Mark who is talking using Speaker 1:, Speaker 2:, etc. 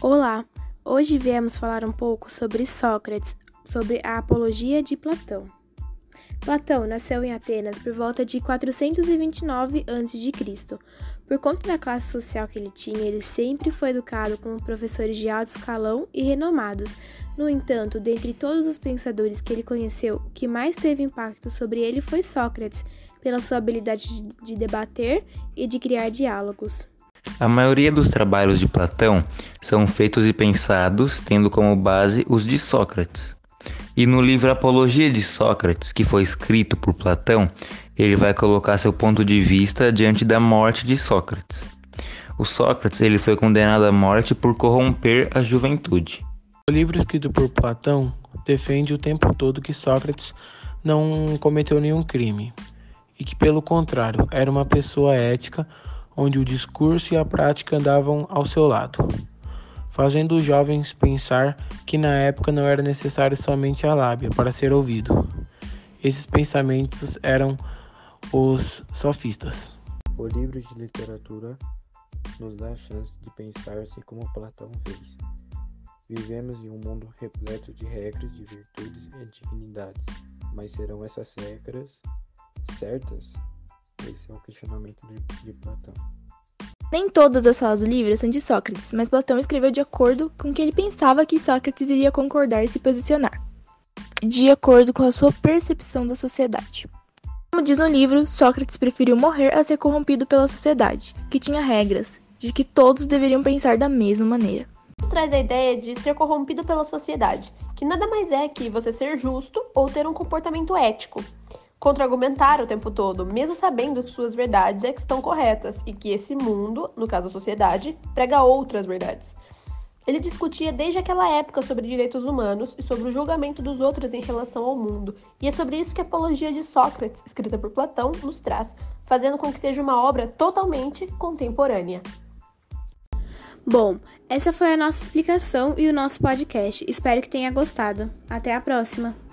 Speaker 1: Olá! Hoje viemos falar um pouco sobre Sócrates, sobre a apologia de Platão. Platão nasceu em Atenas por volta de 429 a.C. Por conta da classe social que ele tinha, ele sempre foi educado como professores de alto escalão e renomados. No entanto, dentre todos os pensadores que ele conheceu, o que mais teve impacto sobre ele foi Sócrates, pela sua habilidade de debater e de criar diálogos.
Speaker 2: A maioria dos trabalhos de Platão são feitos e pensados tendo como base os de Sócrates. E no livro Apologia de Sócrates, que foi escrito por Platão, ele vai colocar seu ponto de vista diante da morte de Sócrates. O Sócrates ele foi condenado à morte por corromper a juventude.
Speaker 3: O livro escrito por Platão defende o tempo todo que Sócrates não cometeu nenhum crime e que, pelo contrário, era uma pessoa ética onde o discurso e a prática andavam ao seu lado, fazendo os jovens pensar que na época não era necessário somente a lábia para ser ouvido. Esses pensamentos eram os sofistas.
Speaker 4: O livro de literatura nos dá a chance de pensar assim como Platão fez. Vivemos em um mundo repleto de regras, de virtudes e dignidades, mas serão essas regras certas? Esse é o questionamento de, de Platão.
Speaker 5: Nem todas as falas do livro são de Sócrates, mas Platão escreveu de acordo com o que ele pensava que Sócrates iria concordar e se posicionar, de acordo com a sua percepção da sociedade. Como diz no livro, Sócrates preferiu morrer a ser corrompido pela sociedade, que tinha regras, de que todos deveriam pensar da mesma maneira.
Speaker 6: Isso traz a ideia de ser corrompido pela sociedade, que nada mais é que você ser justo ou ter um comportamento ético contra-argumentar o tempo todo, mesmo sabendo que suas verdades é que estão corretas e que esse mundo, no caso a sociedade, prega outras verdades. Ele discutia desde aquela época sobre direitos humanos e sobre o julgamento dos outros em relação ao mundo, e é sobre isso que a Apologia de Sócrates, escrita por Platão, nos traz, fazendo com que seja uma obra totalmente contemporânea.
Speaker 1: Bom, essa foi a nossa explicação e o nosso podcast. Espero que tenha gostado. Até a próxima!